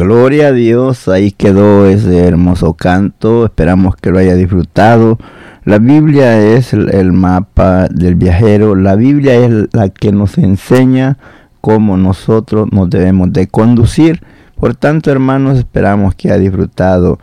Gloria a Dios, ahí quedó ese hermoso canto, esperamos que lo haya disfrutado. La Biblia es el, mapa del viajero, la Biblia es la que nos enseña cómo nosotros nos debemos de conducir. Por tanto, hermanos, esperamos que haya disfrutado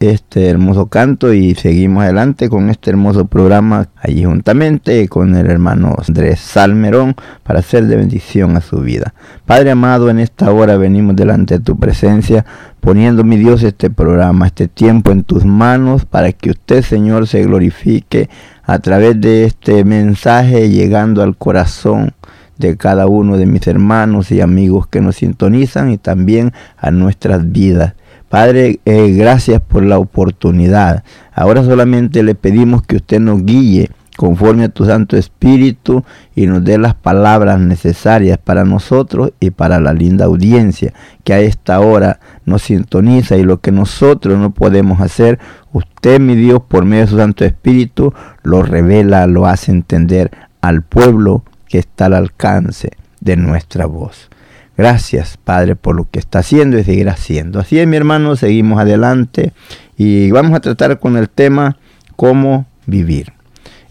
este hermoso canto y seguimos adelante con este hermoso programa allí juntamente con el hermano Andrés Salmerón para hacer de bendición a su vida. Padre amado, en esta hora venimos delante de tu presencia poniendo mi Dios este programa, este tiempo en tus manos para que usted Señor se glorifique a través de este mensaje llegando al corazón de cada uno de mis hermanos y amigos que nos sintonizan y también a nuestras vidas. Padre, eh, gracias por la oportunidad. Ahora solamente le pedimos que usted nos guíe conforme a tu Santo Espíritu y nos dé las palabras necesarias para nosotros y para la linda audiencia que a esta hora nos sintoniza y lo que nosotros no podemos hacer, usted, mi Dios, por medio de su Santo Espíritu, lo revela, lo hace entender al pueblo que está al alcance de nuestra voz. Gracias, Padre, por lo que está haciendo y seguirá haciendo. Así es, mi hermano, seguimos adelante y vamos a tratar con el tema cómo vivir.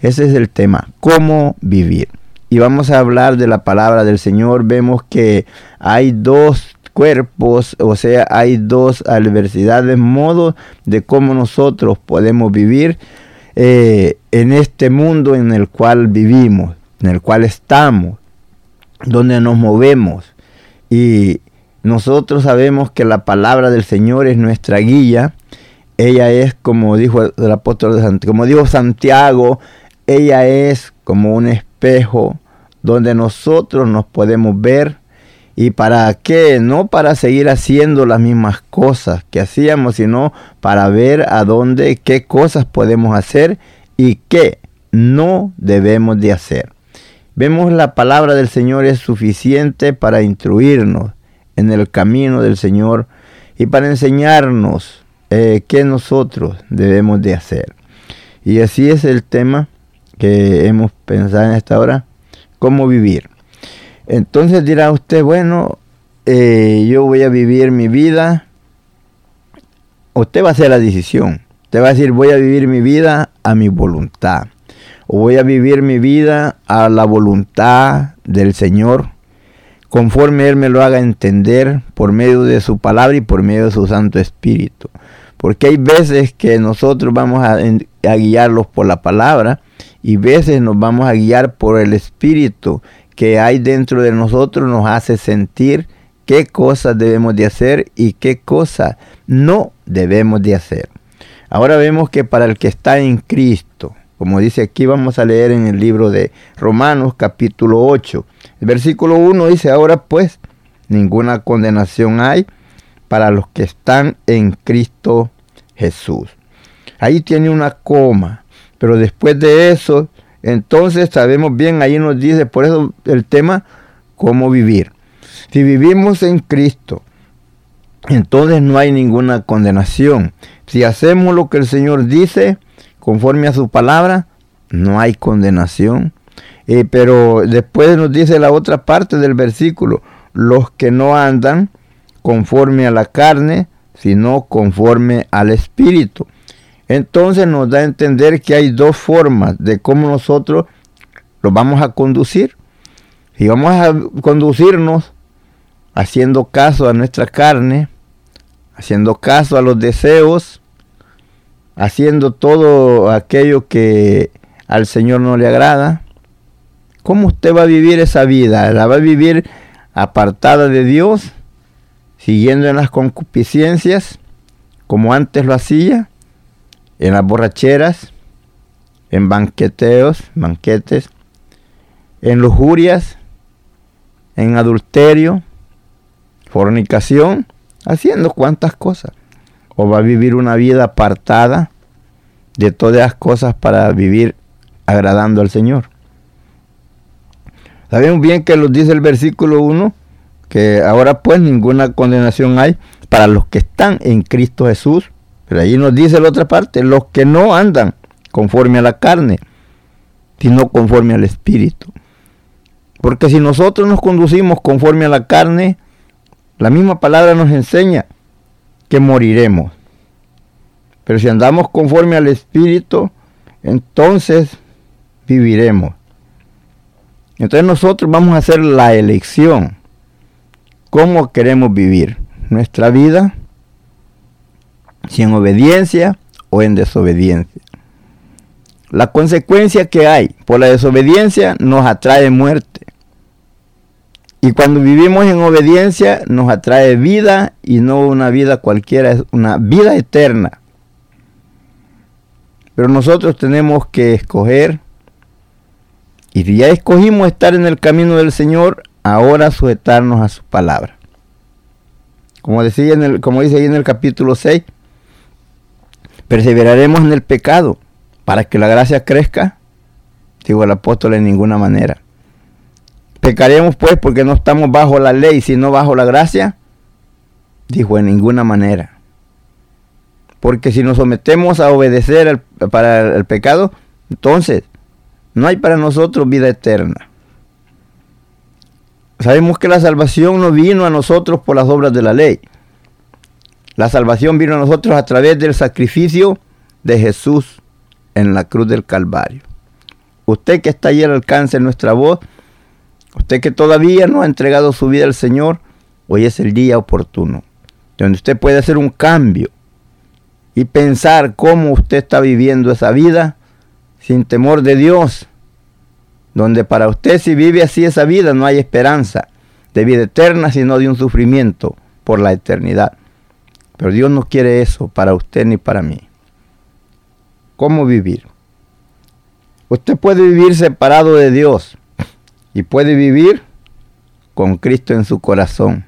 Ese es el tema, cómo vivir. Y vamos a hablar de la palabra del Señor. Vemos que hay dos cuerpos, o sea, hay dos adversidades, modos de cómo nosotros podemos vivir eh, en este mundo en el cual vivimos, en el cual estamos, donde nos movemos. Y nosotros sabemos que la palabra del Señor es nuestra guía. Ella es, como dijo el apóstol de Santiago, como dijo Santiago, ella es como un espejo donde nosotros nos podemos ver. ¿Y para qué? No para seguir haciendo las mismas cosas que hacíamos, sino para ver a dónde, qué cosas podemos hacer y qué no debemos de hacer. Vemos la palabra del Señor es suficiente para instruirnos en el camino del Señor y para enseñarnos eh, qué nosotros debemos de hacer. Y así es el tema que hemos pensado en esta hora, cómo vivir. Entonces dirá usted, bueno, eh, yo voy a vivir mi vida. Usted va a hacer la decisión. Usted va a decir, voy a vivir mi vida a mi voluntad. O voy a vivir mi vida a la voluntad del Señor, conforme Él me lo haga entender por medio de su palabra y por medio de su Santo Espíritu. Porque hay veces que nosotros vamos a, a guiarlos por la palabra y veces nos vamos a guiar por el Espíritu que hay dentro de nosotros, nos hace sentir qué cosas debemos de hacer y qué cosas no debemos de hacer. Ahora vemos que para el que está en Cristo, como dice aquí, vamos a leer en el libro de Romanos capítulo 8. El versículo 1 dice, ahora pues, ninguna condenación hay para los que están en Cristo Jesús. Ahí tiene una coma, pero después de eso, entonces sabemos bien, ahí nos dice, por eso el tema, cómo vivir. Si vivimos en Cristo, entonces no hay ninguna condenación. Si hacemos lo que el Señor dice, conforme a su palabra, no hay condenación. Eh, pero después nos dice la otra parte del versículo, los que no andan conforme a la carne, sino conforme al Espíritu. Entonces nos da a entender que hay dos formas de cómo nosotros lo vamos a conducir. Si vamos a conducirnos haciendo caso a nuestra carne, haciendo caso a los deseos, haciendo todo aquello que al Señor no le agrada, ¿cómo usted va a vivir esa vida? ¿La va a vivir apartada de Dios, siguiendo en las concupiscencias, como antes lo hacía, en las borracheras, en banqueteos, banquetes, en lujurias, en adulterio, fornicación, haciendo cuantas cosas. O va a vivir una vida apartada de todas las cosas para vivir agradando al Señor. Sabemos bien que nos dice el versículo 1 que ahora pues ninguna condenación hay para los que están en Cristo Jesús. Pero ahí nos dice la otra parte, los que no andan conforme a la carne, sino conforme al Espíritu. Porque si nosotros nos conducimos conforme a la carne, la misma palabra nos enseña que moriremos. Pero si andamos conforme al Espíritu, entonces viviremos. Entonces nosotros vamos a hacer la elección. ¿Cómo queremos vivir nuestra vida? Si en obediencia o en desobediencia. La consecuencia que hay por la desobediencia nos atrae muerte. Y cuando vivimos en obediencia nos atrae vida y no una vida cualquiera, es una vida eterna. Pero nosotros tenemos que escoger. Y si ya escogimos estar en el camino del Señor, ahora sujetarnos a su palabra. Como, decía en el, como dice ahí en el capítulo 6, perseveraremos en el pecado para que la gracia crezca. Digo el apóstol en ninguna manera. ¿Pecaremos pues porque no estamos bajo la ley, sino bajo la gracia? Dijo, en ninguna manera. Porque si nos sometemos a obedecer para el pecado, entonces no hay para nosotros vida eterna. Sabemos que la salvación no vino a nosotros por las obras de la ley. La salvación vino a nosotros a través del sacrificio de Jesús en la cruz del Calvario. Usted que está ahí al alcance de nuestra voz, Usted que todavía no ha entregado su vida al Señor, hoy es el día oportuno, donde usted puede hacer un cambio y pensar cómo usted está viviendo esa vida sin temor de Dios, donde para usted si vive así esa vida no hay esperanza de vida eterna, sino de un sufrimiento por la eternidad. Pero Dios no quiere eso para usted ni para mí. ¿Cómo vivir? Usted puede vivir separado de Dios, y puede vivir con Cristo en su corazón.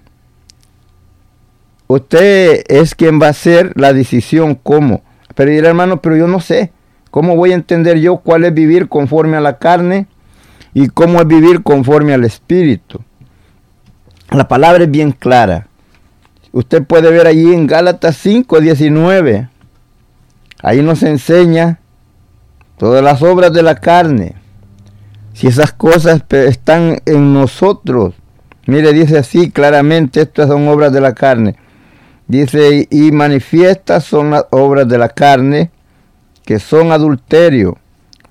Usted es quien va a hacer la decisión cómo. Pero dirá hermano, pero yo no sé. ¿Cómo voy a entender yo cuál es vivir conforme a la carne y cómo es vivir conforme al Espíritu? La palabra es bien clara. Usted puede ver allí en Gálatas 5, 19. Ahí nos enseña todas las obras de la carne. Si esas cosas están en nosotros, mire, dice así claramente, estas son obras de la carne. Dice, y manifiestas son las obras de la carne, que son adulterio,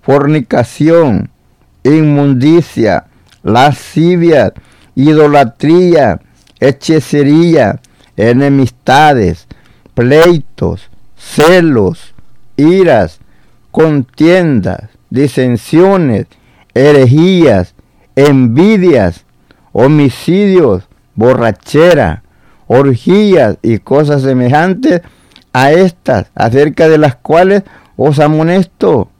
fornicación, inmundicia, lascivia, idolatría, hechicería, enemistades, pleitos, celos, iras, contiendas, disensiones, herejías, envidias, homicidios, borrachera, orgías y cosas semejantes a estas, acerca de las cuales os amonesto,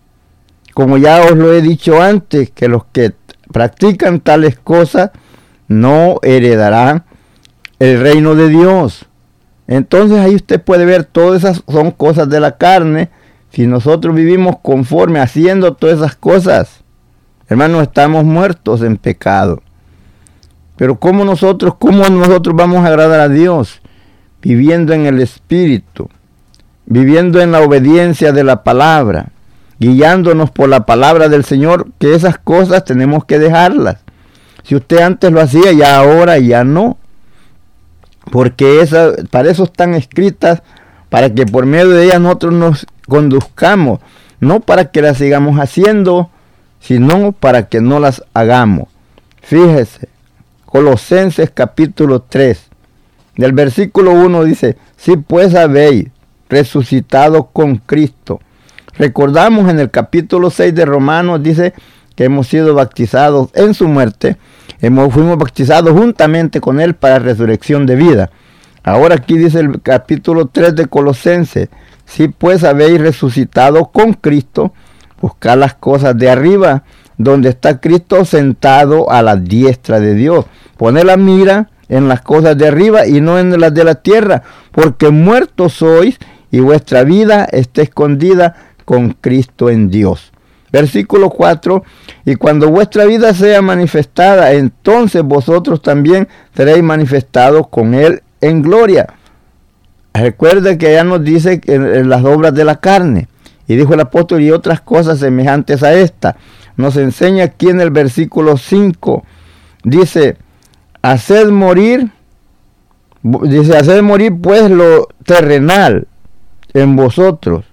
como ya os lo he dicho antes, que los que practican tales cosas no heredarán el reino de Dios. Entonces ahí usted puede ver, todas esas son cosas de la carne. Si nosotros vivimos conforme haciendo todas esas cosas, hermanos, estamos muertos en pecado. Pero ¿cómo nosotros, cómo nosotros vamos a agradar a Dios? Viviendo en el Espíritu, viviendo en la obediencia de la palabra, guiándonos por la palabra del Señor, que esas cosas tenemos que dejarlas. Si usted antes lo hacía, ya ahora ya no. Porque esa, para eso están escritas, para que por medio de ellas nosotros nos conduzcamos, no para que las sigamos haciendo, sino para que no las hagamos. Fíjese, Colosenses capítulo 3, del versículo 1 dice, si pues habéis resucitado con Cristo. Recordamos en el capítulo 6 de Romanos, dice que hemos sido bautizados en su muerte, hemos, fuimos bautizados juntamente con Él para resurrección de vida. Ahora aquí dice el capítulo 3 de Colosenses, si pues habéis resucitado con Cristo, buscad las cosas de arriba, donde está Cristo sentado a la diestra de Dios. Pone la mira en las cosas de arriba y no en las de la tierra, porque muertos sois y vuestra vida está escondida con Cristo en Dios. Versículo 4, y cuando vuestra vida sea manifestada, entonces vosotros también seréis manifestados con Él en gloria. Recuerde que ya nos dice en las obras de la carne. Y dijo el apóstol, y otras cosas semejantes a esta. Nos enseña aquí en el versículo 5. Dice, haced morir, dice, haced morir pues lo terrenal en vosotros.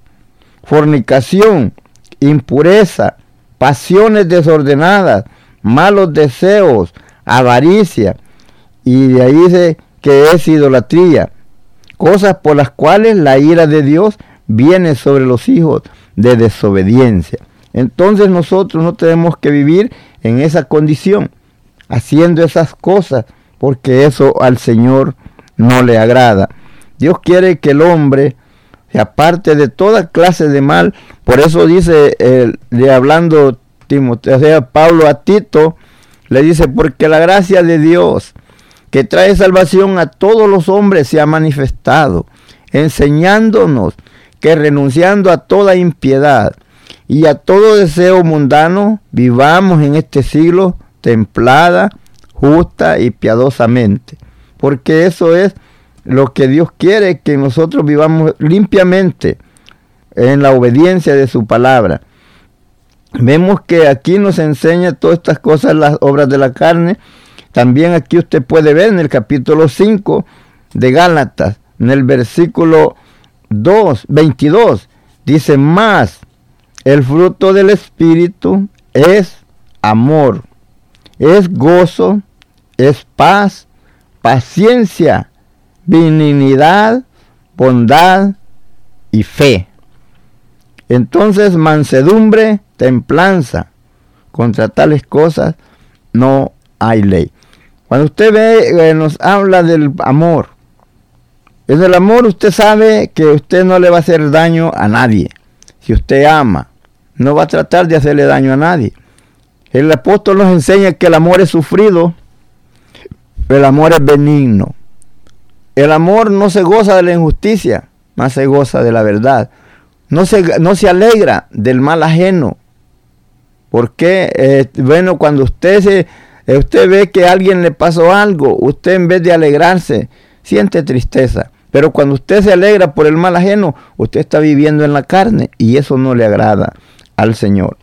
Fornicación, impureza, pasiones desordenadas, malos deseos, avaricia. Y de ahí dice que es idolatría. Cosas por las cuales la ira de Dios viene sobre los hijos de desobediencia. Entonces nosotros no tenemos que vivir en esa condición, haciendo esas cosas, porque eso al Señor no le agrada. Dios quiere que el hombre se aparte de toda clase de mal. Por eso dice, de hablando Timoteo, sea, Pablo a Tito, le dice, porque la gracia de Dios que trae salvación a todos los hombres se ha manifestado, enseñándonos que renunciando a toda impiedad y a todo deseo mundano, vivamos en este siglo templada, justa y piadosamente. Porque eso es lo que Dios quiere, que nosotros vivamos limpiamente en la obediencia de su palabra. Vemos que aquí nos enseña todas estas cosas, las obras de la carne. También aquí usted puede ver en el capítulo 5 de Gálatas, en el versículo 2, 22, dice más, el fruto del Espíritu es amor, es gozo, es paz, paciencia, benignidad, bondad y fe. Entonces mansedumbre, templanza, contra tales cosas no hay ley. Cuando usted ve, eh, nos habla del amor, en el amor usted sabe que usted no le va a hacer daño a nadie. Si usted ama, no va a tratar de hacerle daño a nadie. El apóstol nos enseña que el amor es sufrido, el amor es benigno. El amor no se goza de la injusticia, más se goza de la verdad. No se, no se alegra del mal ajeno. Porque, eh, bueno, cuando usted, eh, usted ve que a alguien le pasó algo, usted en vez de alegrarse, siente tristeza. Pero cuando usted se alegra por el mal ajeno, usted está viviendo en la carne y eso no le agrada al Señor.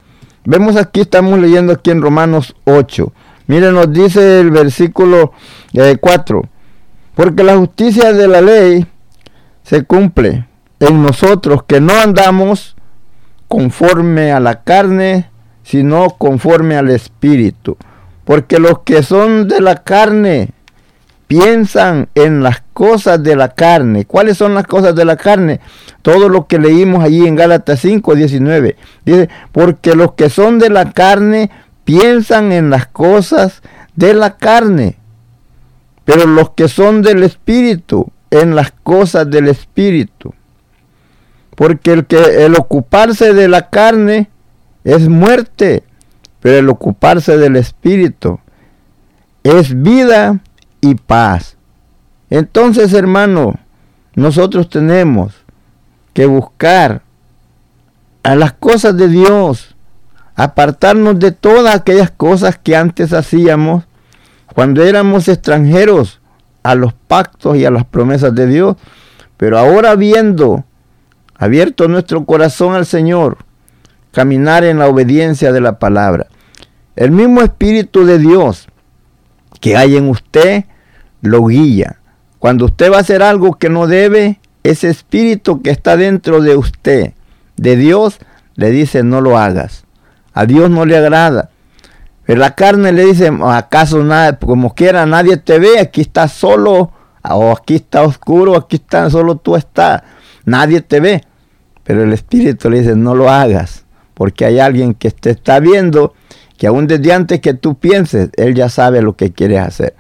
Vemos aquí, estamos leyendo aquí en Romanos 8. Miren, nos dice el versículo 4. Eh, Porque la justicia de la ley se cumple en nosotros que no andamos conforme a la carne, sino conforme al Espíritu. Porque los que son de la carne piensan en las cosas de la carne. ¿Cuáles son las cosas de la carne? Todo lo que leímos allí en Gálatas 5, 19. Dice, porque los que son de la carne piensan en las cosas de la carne. Pero los que son del Espíritu, en las cosas del Espíritu. Porque el, que, el ocuparse de la carne es muerte, pero el ocuparse del Espíritu es vida y paz. Entonces, hermano, nosotros tenemos que buscar a las cosas de Dios, apartarnos de todas aquellas cosas que antes hacíamos cuando éramos extranjeros a los pactos y a las promesas de Dios, pero ahora viendo abierto nuestro corazón al Señor, caminar en la obediencia de la palabra. El mismo Espíritu de Dios que hay en usted lo guía. Cuando usted va a hacer algo que no debe, ese espíritu que está dentro de usted, de Dios, le dice no lo hagas. A Dios no le agrada. Pero la carne le dice, acaso nada, como quiera, nadie te ve, aquí está solo, o aquí está oscuro, aquí está, solo tú estás, nadie te ve. Pero el Espíritu le dice, no lo hagas, porque hay alguien que te está viendo, que aún desde antes que tú pienses, Él ya sabe lo que quieres hacer.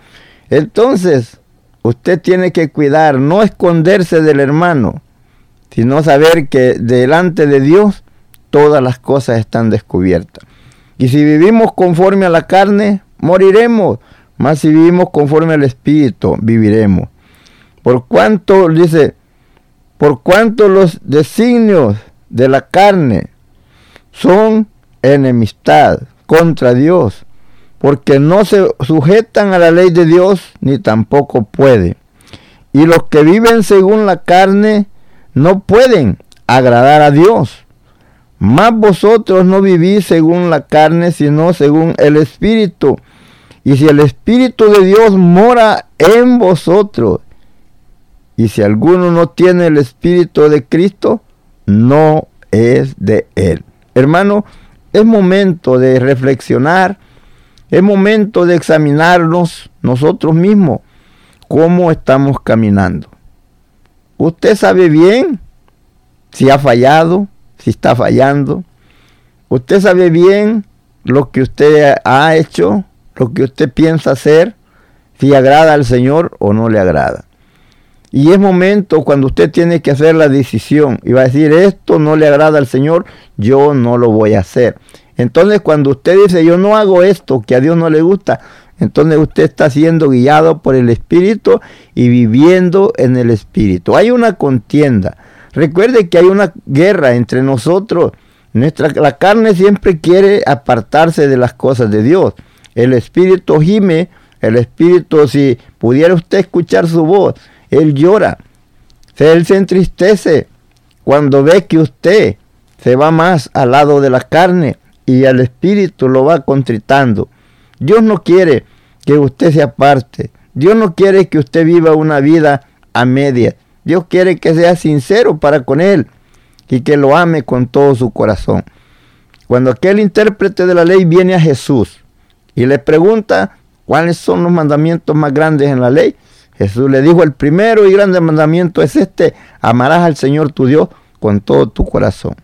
Entonces, usted tiene que cuidar, no esconderse del hermano, sino saber que delante de Dios todas las cosas están descubiertas. Y si vivimos conforme a la carne, moriremos. Mas si vivimos conforme al Espíritu, viviremos. Por cuanto, dice, por cuanto los designios de la carne son enemistad contra Dios, porque no se sujetan a la ley de Dios, ni tampoco puede. Y los que viven según la carne no pueden agradar a Dios. Mas vosotros no vivís según la carne, sino según el Espíritu. Y si el Espíritu de Dios mora en vosotros, y si alguno no tiene el Espíritu de Cristo, no es de él. Hermano, es momento de reflexionar, es momento de examinarnos nosotros mismos cómo estamos caminando. Usted sabe bien si ha fallado, si está fallando. Usted sabe bien lo que usted ha hecho, lo que usted piensa hacer, si agrada al Señor o no le agrada. Y es momento cuando usted tiene que hacer la decisión y va a decir, esto no le agrada al Señor, yo no lo voy a hacer. Entonces cuando usted dice, yo no hago esto que a Dios no le gusta, entonces usted está siendo guiado por el Espíritu y viviendo en el Espíritu. Hay una contienda. Recuerde que hay una guerra entre nosotros. Nuestra, la carne siempre quiere apartarse de las cosas de Dios. El espíritu gime, el espíritu, si pudiera usted escuchar su voz, él llora. Él se entristece cuando ve que usted se va más al lado de la carne y al espíritu lo va contritando. Dios no quiere que usted se aparte. Dios no quiere que usted viva una vida a media. Dios quiere que sea sincero para con Él y que lo ame con todo su corazón. Cuando aquel intérprete de la ley viene a Jesús y le pregunta cuáles son los mandamientos más grandes en la ley, Jesús le dijo, el primero y grande mandamiento es este, amarás al Señor tu Dios con todo tu corazón,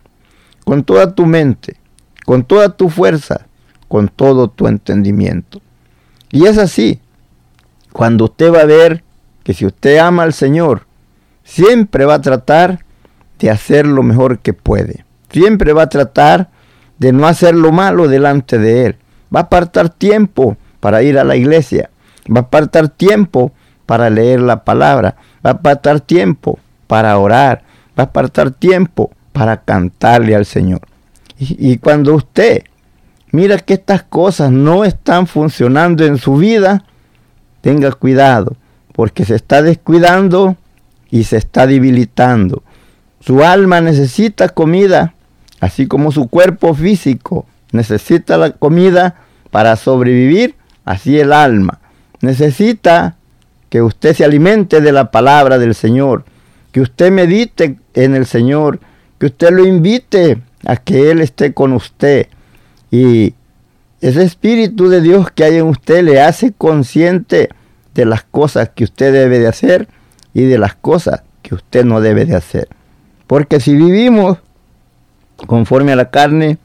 con toda tu mente, con toda tu fuerza, con todo tu entendimiento. Y es así, cuando usted va a ver que si usted ama al Señor, siempre va a tratar de hacer lo mejor que puede. Siempre va a tratar de no hacer lo malo delante de Él. Va a apartar tiempo para ir a la iglesia. Va a apartar tiempo para leer la palabra. Va a apartar tiempo para orar. Va a apartar tiempo para cantarle al Señor. Y, cuando usted mira que estas cosas no están funcionando en su vida, tenga cuidado, porque se está descuidando y se está debilitando. Su alma necesita comida, así como su cuerpo físico necesita la comida para sobrevivir, así el alma. Necesita que usted se alimente de la palabra del Señor, que usted medite en el Señor, que usted lo invite a que Él esté con usted. Y ese Espíritu de Dios que hay en usted le hace consciente de las cosas que usted debe de hacer y de las cosas que usted no debe de hacer. Porque si vivimos conforme a la carne,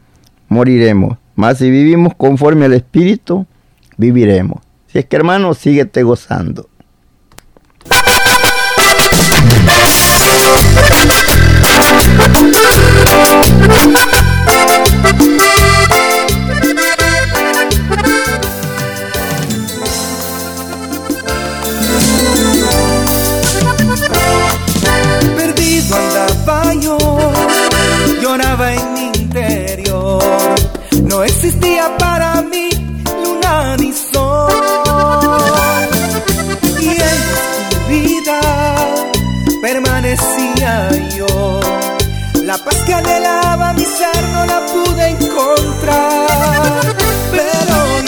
moriremos. Mas si vivimos conforme al Espíritu, viviremos. Si es que hermano, síguete gozando. La paz que anhelaba mi no la pude encontrar. Pero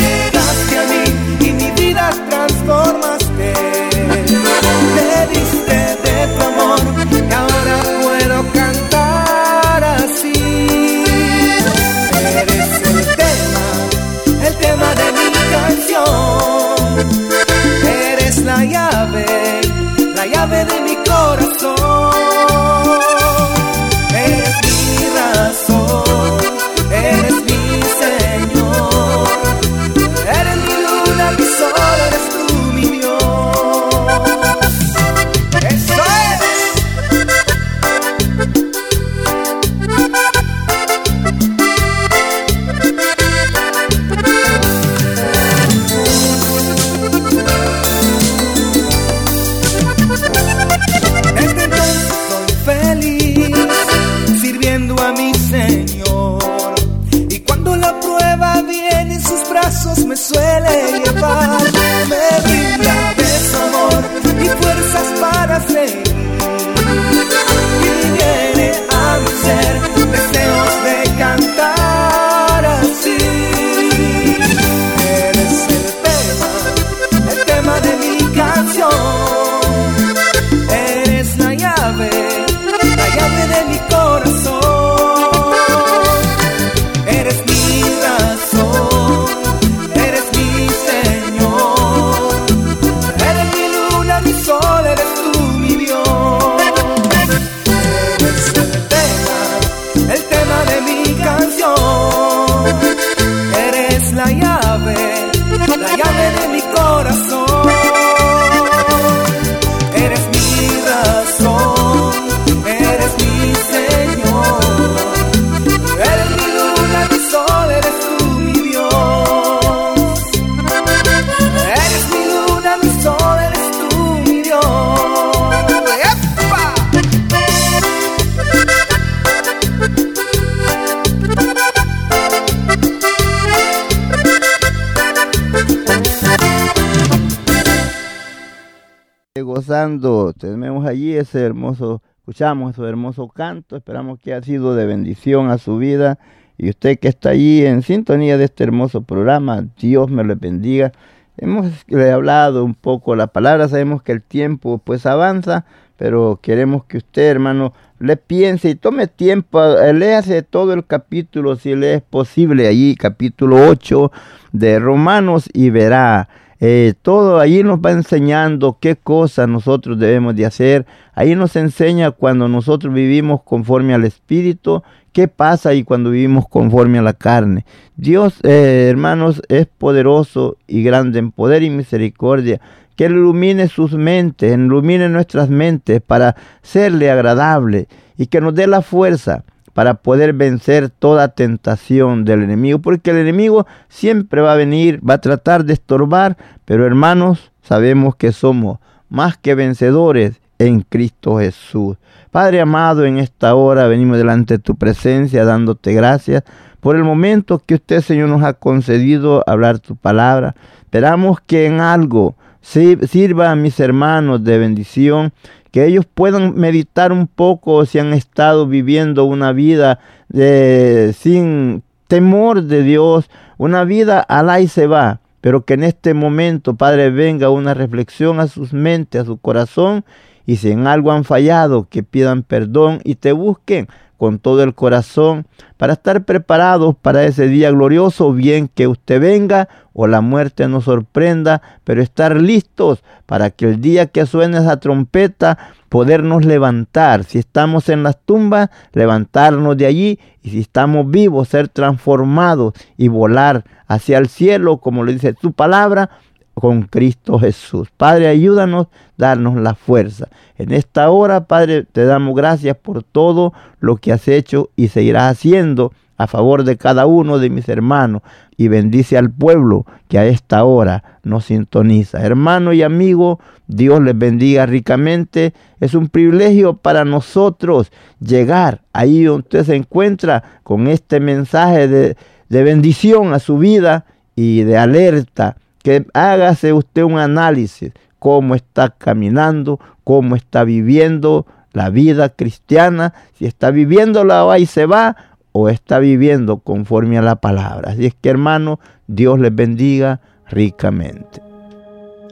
Tenemos allí ese hermoso, escuchamos ese hermoso canto, esperamos que ha sido de bendición a su vida. Y usted que está allí en sintonía de este hermoso programa, Dios me lo bendiga. Hemos le hablado un poco la palabra, sabemos que el tiempo pues avanza, pero queremos que usted, hermano, le piense y tome tiempo, eh, léase todo el capítulo, si le es posible, allí capítulo 8 de Romanos y verá eh, todo ahí nos va enseñando qué cosas nosotros debemos de hacer. Ahí nos enseña cuando nosotros vivimos conforme al Espíritu, qué pasa y cuando vivimos conforme a la carne. Dios, eh, hermanos, es poderoso y grande en poder y misericordia. Que ilumine sus mentes, ilumine nuestras mentes para serle agradable y que nos dé la fuerza para poder vencer toda tentación del enemigo, porque el enemigo siempre va a venir, va a tratar de estorbar, pero hermanos, sabemos que somos más que vencedores en Cristo Jesús. Padre amado, en esta hora venimos delante de tu presencia dándote gracias por el momento que usted, Señor, nos ha concedido hablar tu palabra. Esperamos que en algo sirva a mis hermanos de bendición que ellos puedan meditar un poco si han estado viviendo una vida de, sin temor de Dios, una vida alá y se va, pero que en este momento, Padre, venga una reflexión a sus mentes, a su corazón, y si en algo han fallado, que pidan perdón y te busquen con todo el corazón para estar preparados para ese día glorioso, bien que usted venga o la muerte nos sorprenda, pero estar listos para que el día que suene esa trompeta podernos levantar. Si estamos en las tumbas, levantarnos de allí y si estamos vivos, ser transformados y volar hacia el cielo, como lo dice tu palabra, con Cristo Jesús. Padre, ayúdanos, darnos la fuerza. En esta hora, Padre, te damos gracias por todo lo que has hecho y seguirás haciendo a favor de cada uno de mis hermanos y bendice al pueblo que a esta hora nos sintoniza. Hermano y amigo, Dios les bendiga ricamente. Es un privilegio para nosotros llegar ahí donde usted se encuentra con este mensaje de, de bendición a su vida y de alerta que hágase usted un análisis cómo está caminando, cómo está viviendo la vida cristiana, si está viviendo la va y se va o está viviendo conforme a la palabra. Así es que hermano, Dios les bendiga ricamente.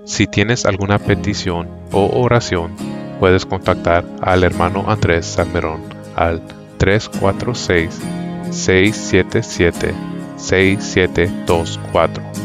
Si tienes alguna petición o oración, puedes contactar al hermano Andrés Salmerón al 346 677 6724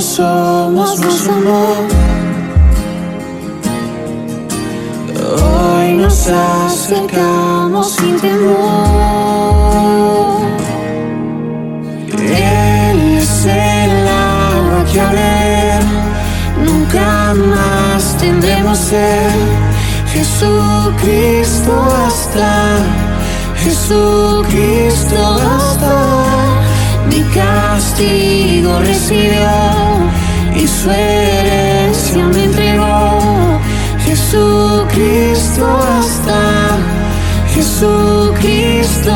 Somos más amor. Hoy nos acercamos sin temor. Él es el agua que a ver nunca más tendremos ser. Jesucristo hasta, Jesucristo hasta, mi castigo recibió y su herencia me entregó. Jesucristo hasta, Jesucristo